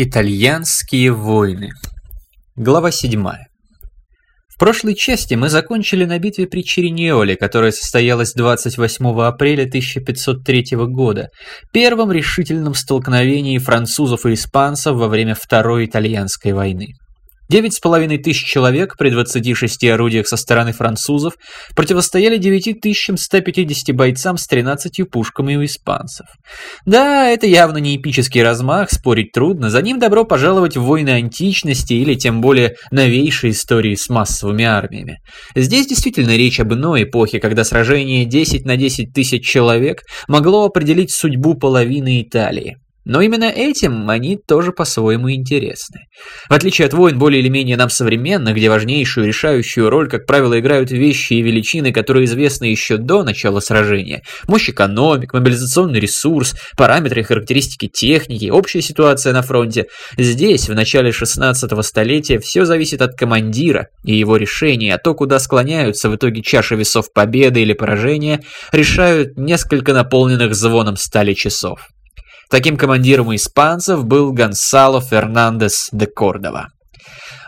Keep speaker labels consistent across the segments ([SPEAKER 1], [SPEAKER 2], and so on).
[SPEAKER 1] Итальянские войны. Глава 7. В прошлой части мы закончили на битве при Чериньоле, которая состоялась 28 апреля 1503 года, первом решительном столкновении французов и испанцев во время Второй Итальянской войны. Девять с половиной тысяч человек при 26 орудиях со стороны французов противостояли 9150 бойцам с 13 пушками у испанцев. Да, это явно не эпический размах, спорить трудно, за ним добро пожаловать в войны античности или тем более новейшие истории с массовыми армиями. Здесь действительно речь об иной эпохе, когда сражение 10 на 10 тысяч человек могло определить судьбу половины Италии. Но именно этим они тоже по-своему интересны. В отличие от войн более или менее нам современных, где важнейшую решающую роль, как правило, играют вещи и величины, которые известны еще до начала сражения. Мощь экономик, мобилизационный ресурс, параметры и характеристики техники, общая ситуация на фронте. Здесь, в начале 16 столетия, все зависит от командира и его решения, а то, куда склоняются в итоге чаши весов победы или поражения, решают несколько наполненных звоном стали часов. Таким командиром испанцев был Гонсало Фернандес де Кордова.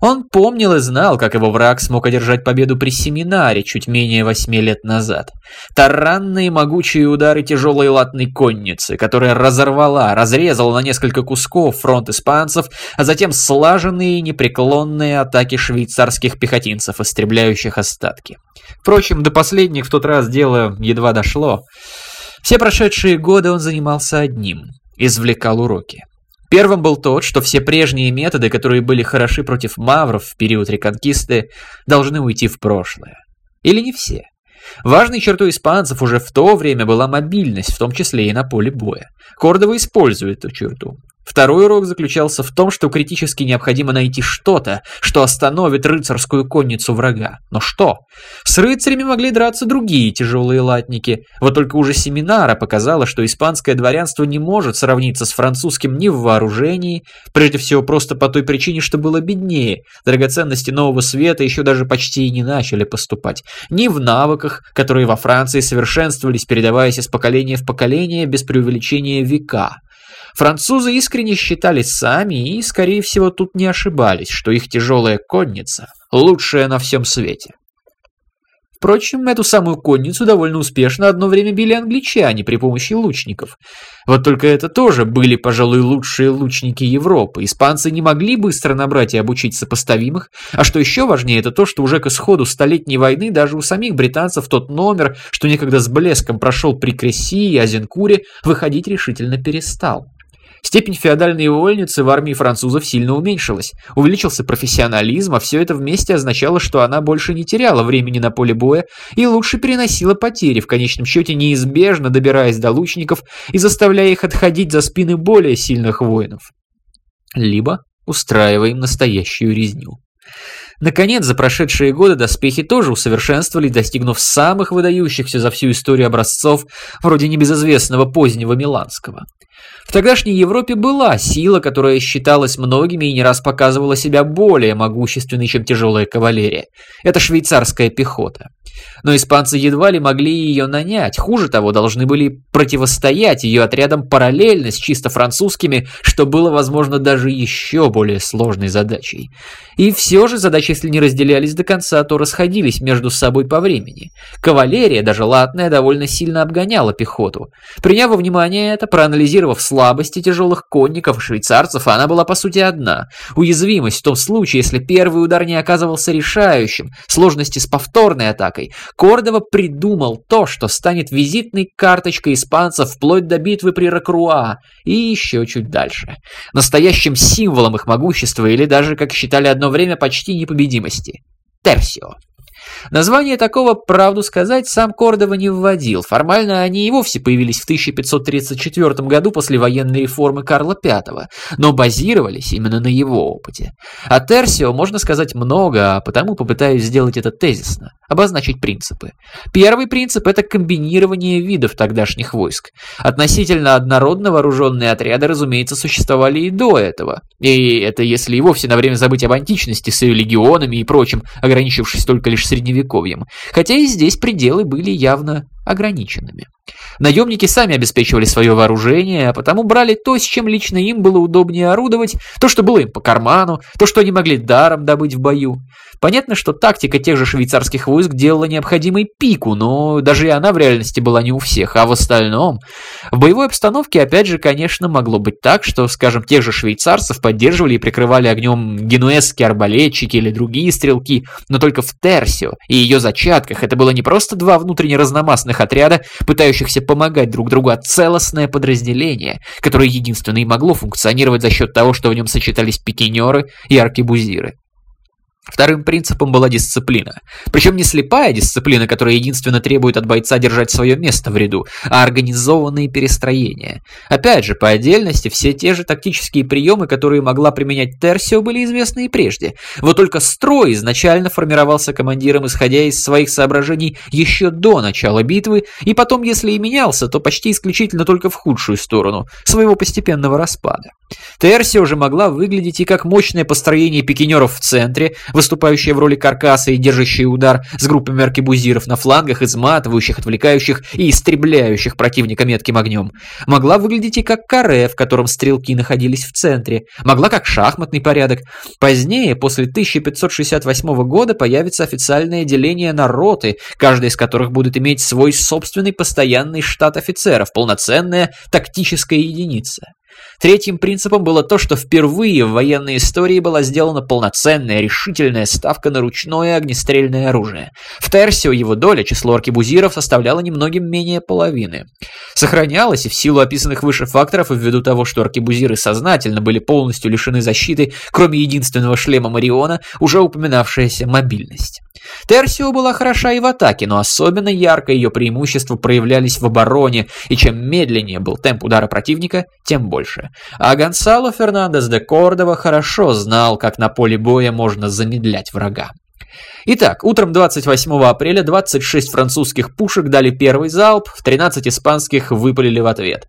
[SPEAKER 1] Он помнил и знал, как его враг смог одержать победу при семинаре чуть менее восьми лет назад. Таранные могучие удары тяжелой латной конницы, которая разорвала, разрезала на несколько кусков фронт испанцев, а затем слаженные непреклонные атаки швейцарских пехотинцев, истребляющих остатки. Впрочем, до последних в тот раз дело едва дошло. Все прошедшие годы он занимался одним – извлекал уроки. Первым был тот, что все прежние методы, которые были хороши против мавров в период реконкисты, должны уйти в прошлое. Или не все. Важной чертой испанцев уже в то время была мобильность, в том числе и на поле боя. Кордова использует эту черту. Второй урок заключался в том, что критически необходимо найти что-то, что остановит рыцарскую конницу врага. Но что? С рыцарями могли драться другие тяжелые латники. Вот только уже Семинара показала, что испанское дворянство не может сравниться с французским ни в вооружении, прежде всего просто по той причине, что было беднее. Драгоценности нового света еще даже почти и не начали поступать. Ни в навыках, которые во Франции совершенствовались, передаваясь из поколения в поколение без преувеличения века. Французы искренне считали сами и, скорее всего, тут не ошибались, что их тяжелая конница лучшая на всем свете. Впрочем, эту самую конницу довольно успешно одно время били англичане при помощи лучников. Вот только это тоже были, пожалуй, лучшие лучники Европы. Испанцы не могли быстро набрать и обучить сопоставимых, а что еще важнее, это то, что уже к исходу Столетней войны даже у самих британцев тот номер, что некогда с блеском прошел при Кресси и Азенкуре, выходить решительно перестал. Степень феодальной вольницы в армии французов сильно уменьшилась. Увеличился профессионализм, а все это вместе означало, что она больше не теряла времени на поле боя и лучше переносила потери, в конечном счете неизбежно добираясь до лучников и заставляя их отходить за спины более сильных воинов. Либо устраивая им настоящую резню. Наконец, за прошедшие годы доспехи тоже усовершенствовали, достигнув самых выдающихся за всю историю образцов, вроде небезызвестного позднего Миланского. В тогдашней Европе была сила, которая считалась многими и не раз показывала себя более могущественной, чем тяжелая кавалерия. Это швейцарская пехота. Но испанцы едва ли могли ее нанять. Хуже того, должны были противостоять ее отрядам параллельно с чисто французскими, что было, возможно, даже еще более сложной задачей. И все же задачи, если не разделялись до конца, то расходились между собой по времени. Кавалерия, даже латная, довольно сильно обгоняла пехоту. Приняв во внимание это, проанализировав слабости тяжелых конников и швейцарцев, она была по сути одна. Уязвимость в том случае, если первый удар не оказывался решающим, сложности с повторной атакой. Кордова придумал то, что станет визитной карточкой испанцев вплоть до битвы при Рокруа и еще чуть дальше. Настоящим символом их могущества или даже, как считали одно время, почти непобедимости. Терсио. Название такого, правду сказать, сам Кордова не вводил. Формально они и вовсе появились в 1534 году после военной реформы Карла V, но базировались именно на его опыте. О Терсио можно сказать много, а потому попытаюсь сделать это тезисно, обозначить принципы. Первый принцип – это комбинирование видов тогдашних войск. Относительно однородно вооруженные отряды, разумеется, существовали и до этого. И это если и вовсе на время забыть об античности с ее легионами и прочим, ограничившись только лишь средневековьем. Хотя и здесь пределы были явно ограниченными. Наемники сами обеспечивали свое вооружение, а потому брали то, с чем лично им было удобнее орудовать, то, что было им по карману, то, что они могли даром добыть в бою. Понятно, что тактика тех же швейцарских войск делала необходимой пику, но даже и она в реальности была не у всех, а в остальном... В боевой обстановке, опять же, конечно, могло быть так, что, скажем, тех же швейцарцев поддерживали и прикрывали огнем генуэзские арбалетчики или другие стрелки, но только в Терсио и ее зачатках это было не просто два внутренне разномастных отряда, пытающихся помогать друг другу, а целостное подразделение, которое единственное и могло функционировать за счет того, что в нем сочетались пикинеры и аркебузиры. Вторым принципом была дисциплина. Причем не слепая дисциплина, которая единственно требует от бойца держать свое место в ряду, а организованные перестроения. Опять же, по отдельности, все те же тактические приемы, которые могла применять Терсио, были известны и прежде. Вот только строй изначально формировался командиром, исходя из своих соображений еще до начала битвы, и потом, если и менялся, то почти исключительно только в худшую сторону, своего постепенного распада. Терсио уже могла выглядеть и как мощное построение пикинеров в центре, выступающая в роли каркаса и держащая удар с группами аркебузиров на флангах, изматывающих, отвлекающих и истребляющих противника метким огнем. Могла выглядеть и как каре, в котором стрелки находились в центре. Могла как шахматный порядок. Позднее, после 1568 года, появится официальное деление на роты, каждая из которых будет иметь свой собственный постоянный штат офицеров, полноценная тактическая единица. Третьим принципом было то, что впервые в военной истории была сделана полноценная, решительная ставка на ручное огнестрельное оружие. В Терсио его доля, число аркебузиров, составляло немногим менее половины. Сохранялась и в силу описанных выше факторов, и ввиду того, что аркебузиры сознательно были полностью лишены защиты, кроме единственного шлема Мариона, уже упоминавшаяся мобильность. Терсио была хороша и в атаке, но особенно ярко ее преимущества проявлялись в обороне, и чем медленнее был темп удара противника, тем больше. А Гонсало Фернандес де Кордова хорошо знал, как на поле боя можно замедлять врага. Итак, утром 28 апреля 26 французских пушек дали первый залп, в 13 испанских выпалили в ответ.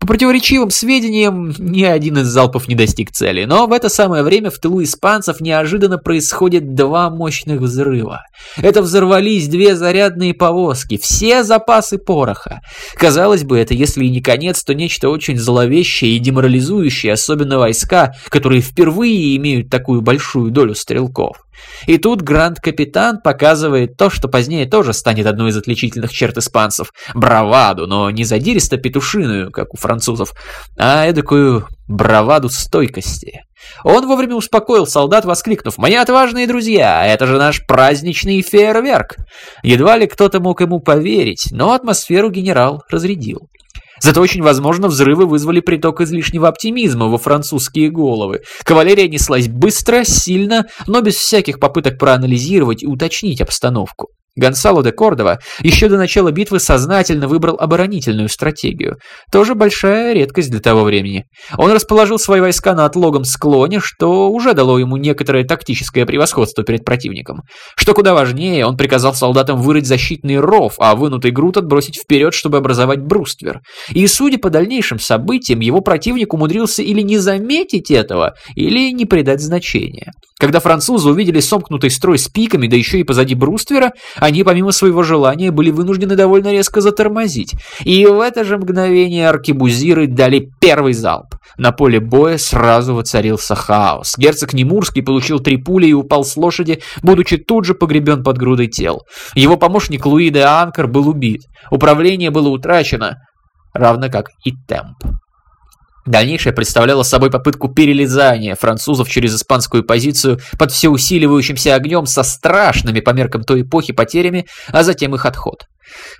[SPEAKER 1] По противоречивым сведениям, ни один из залпов не достиг цели, но в это самое время в тылу испанцев неожиданно происходит два мощных взрыва. Это взорвались две зарядные повозки, все запасы пороха. Казалось бы, это если и не конец, то нечто очень зловещее и деморализующее, особенно войска, которые впервые имеют такую большую долю стрелков. И тут Гранд-капитан показывает то, что позднее тоже станет одной из отличительных черт испанцев – браваду, но не задиристо-петушиную, как у французов, а эдакую браваду стойкости. Он вовремя успокоил солдат, воскликнув «Мои отважные друзья, это же наш праздничный фейерверк!» Едва ли кто-то мог ему поверить, но атмосферу генерал разрядил. Зато очень возможно взрывы вызвали приток излишнего оптимизма во французские головы. Кавалерия неслась быстро, сильно, но без всяких попыток проанализировать и уточнить обстановку. Гонсало де Кордова еще до начала битвы сознательно выбрал оборонительную стратегию. Тоже большая редкость для того времени. Он расположил свои войска на отлогом склоне, что уже дало ему некоторое тактическое превосходство перед противником. Что куда важнее, он приказал солдатам вырыть защитный ров, а вынутый груд отбросить вперед, чтобы образовать бруствер. И судя по дальнейшим событиям, его противник умудрился или не заметить этого, или не придать значения. Когда французы увидели сомкнутый строй с пиками, да еще и позади бруствера, они, помимо своего желания, были вынуждены довольно резко затормозить. И в это же мгновение аркебузиры дали первый залп. На поле боя сразу воцарился хаос. Герцог Немурский получил три пули и упал с лошади, будучи тут же погребен под грудой тел. Его помощник Луи де Анкер был убит. Управление было утрачено, равно как и темп. Дальнейшее представляло собой попытку перелезания французов через испанскую позицию под всеусиливающимся огнем со страшными по меркам той эпохи потерями, а затем их отход.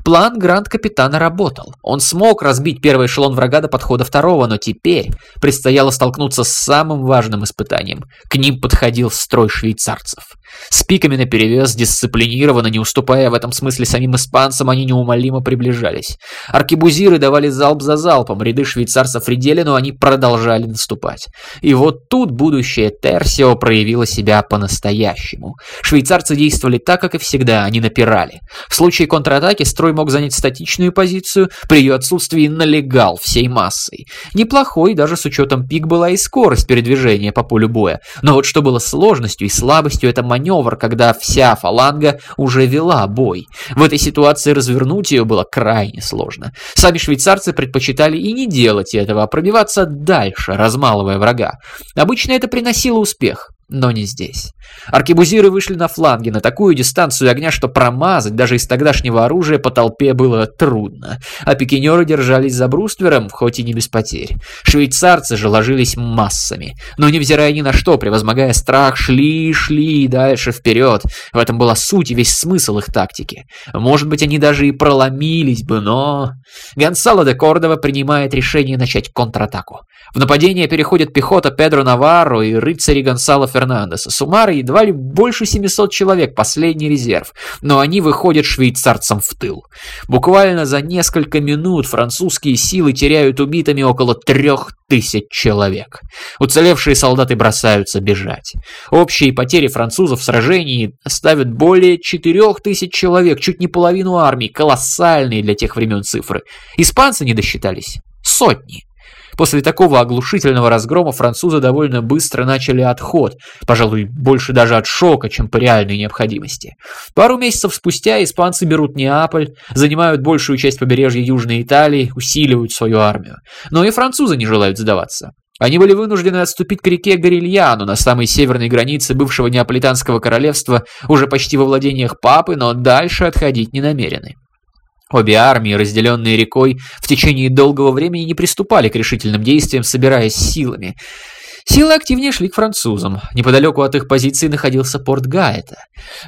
[SPEAKER 1] План Гранд-капитана работал. Он смог разбить первый эшелон врага до подхода второго, но теперь предстояло столкнуться с самым важным испытанием. К ним подходил строй швейцарцев. С пиками наперевес, дисциплинированно, не уступая в этом смысле самим испанцам, они неумолимо приближались. Аркебузиры давали залп за залпом, ряды швейцарцев редели, но они продолжали наступать. И вот тут будущее Терсио проявило себя по-настоящему. Швейцарцы действовали так, как и всегда, они напирали. В случае контратаки атаке строй мог занять статичную позицию, при ее отсутствии налегал всей массой. Неплохой, даже с учетом пик была и скорость передвижения по полю боя. Но вот что было сложностью и слабостью, это маневр, когда вся фаланга уже вела бой. В этой ситуации развернуть ее было крайне сложно. Сами швейцарцы предпочитали и не делать этого, а пробиваться дальше, размалывая врага. Обычно это приносило успех. Но не здесь. Аркебузиры вышли на фланги на такую дистанцию огня, что промазать даже из тогдашнего оружия по толпе было трудно. А пикинеры держались за бруствером, хоть и не без потерь. Швейцарцы же ложились массами. Но невзирая ни на что, превозмогая страх, шли, шли дальше вперед. В этом была суть и весь смысл их тактики. Может быть, они даже и проломились бы, но... Гонсало де Кордова принимает решение начать контратаку. В нападение переходит пехота Педро Наварро и рыцари Гонсало Фернандеса. Суммара едва ли больше 700 человек, последний резерв. Но они выходят швейцарцам в тыл. Буквально за несколько минут французские силы теряют убитыми около трех тысяч человек. Уцелевшие солдаты бросаются бежать. Общие потери французов в сражении ставят более четырех тысяч человек, чуть не половину армии, колоссальные для тех времен цифры. Испанцы не досчитались. Сотни. После такого оглушительного разгрома французы довольно быстро начали отход, пожалуй, больше даже от шока, чем по реальной необходимости. Пару месяцев спустя испанцы берут Неаполь, занимают большую часть побережья Южной Италии, усиливают свою армию. Но и французы не желают сдаваться. Они были вынуждены отступить к реке Горильяну на самой северной границе бывшего Неаполитанского королевства, уже почти во владениях папы, но дальше отходить не намерены. Обе армии, разделенные рекой, в течение долгого времени не приступали к решительным действиям, собираясь силами. Силы активнее шли к французам. Неподалеку от их позиции находился порт Гаэта.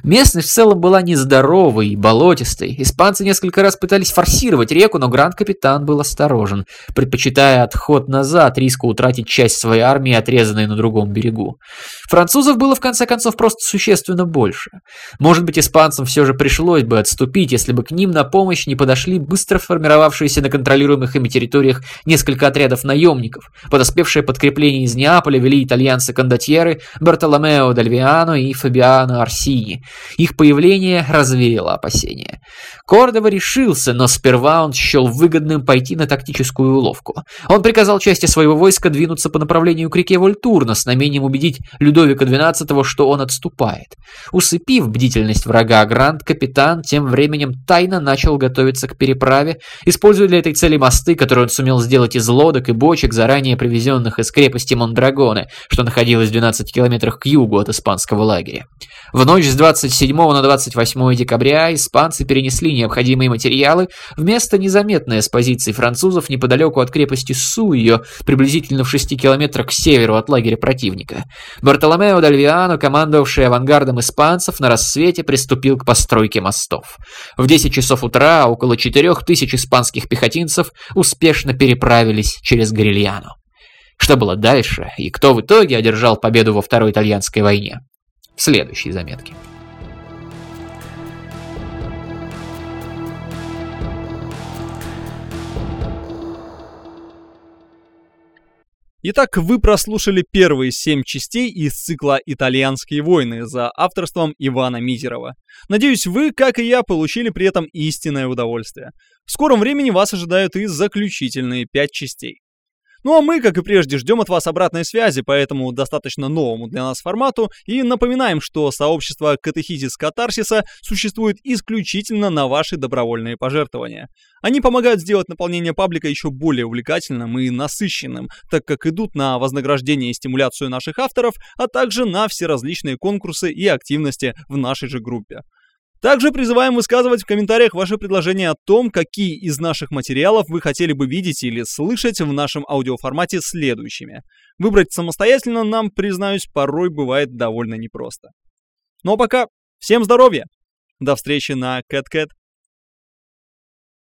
[SPEAKER 1] Местность в целом была нездоровой и болотистой. Испанцы несколько раз пытались форсировать реку, но гранд-капитан был осторожен, предпочитая отход назад, риска утратить часть своей армии, отрезанной на другом берегу. Французов было в конце концов просто существенно больше. Может быть, испанцам все же пришлось бы отступить, если бы к ним на помощь не подошли быстро формировавшиеся на контролируемых ими территориях несколько отрядов наемников, подоспевшие подкрепление из Неаполя, Неаполя вели итальянцы-кондотьеры Бартоломео Дальвиано и Фабиано Арсини. Их появление развеяло опасения. Кордова решился, но сперва он счел выгодным пойти на тактическую уловку. Он приказал части своего войска двинуться по направлению к реке Вольтурна с намерением убедить Людовика XII, что он отступает. Усыпив бдительность врага, Гранд-капитан тем временем тайно начал готовиться к переправе, используя для этой цели мосты, которые он сумел сделать из лодок и бочек, заранее привезенных из крепости Мондрагон, Таррагоны, что находилось в 12 километрах к югу от испанского лагеря. В ночь с 27 на 28 декабря испанцы перенесли необходимые материалы в место незаметное с позиций французов неподалеку от крепости Суйо, приблизительно в 6 километрах к северу от лагеря противника. Бартоломео Дальвиано, командовавший авангардом испанцев, на рассвете приступил к постройке мостов. В 10 часов утра около 4000 испанских пехотинцев успешно переправились через Горильяно. Что было дальше и кто в итоге одержал победу во Второй итальянской войне? В следующей заметке.
[SPEAKER 2] Итак, вы прослушали первые семь частей из цикла «Итальянские войны» за авторством Ивана Мизерова. Надеюсь, вы, как и я, получили при этом истинное удовольствие. В скором времени вас ожидают и заключительные пять частей. Ну а мы, как и прежде, ждем от вас обратной связи по этому достаточно новому для нас формату и напоминаем, что сообщество Катехизис Катарсиса существует исключительно на ваши добровольные пожертвования. Они помогают сделать наполнение паблика еще более увлекательным и насыщенным, так как идут на вознаграждение и стимуляцию наших авторов, а также на все различные конкурсы и активности в нашей же группе. Также призываем высказывать в комментариях ваши предложения о том, какие из наших материалов вы хотели бы видеть или слышать в нашем аудиоформате следующими. Выбрать самостоятельно нам, признаюсь, порой бывает довольно непросто. Ну а пока всем здоровья! До встречи на CatCat.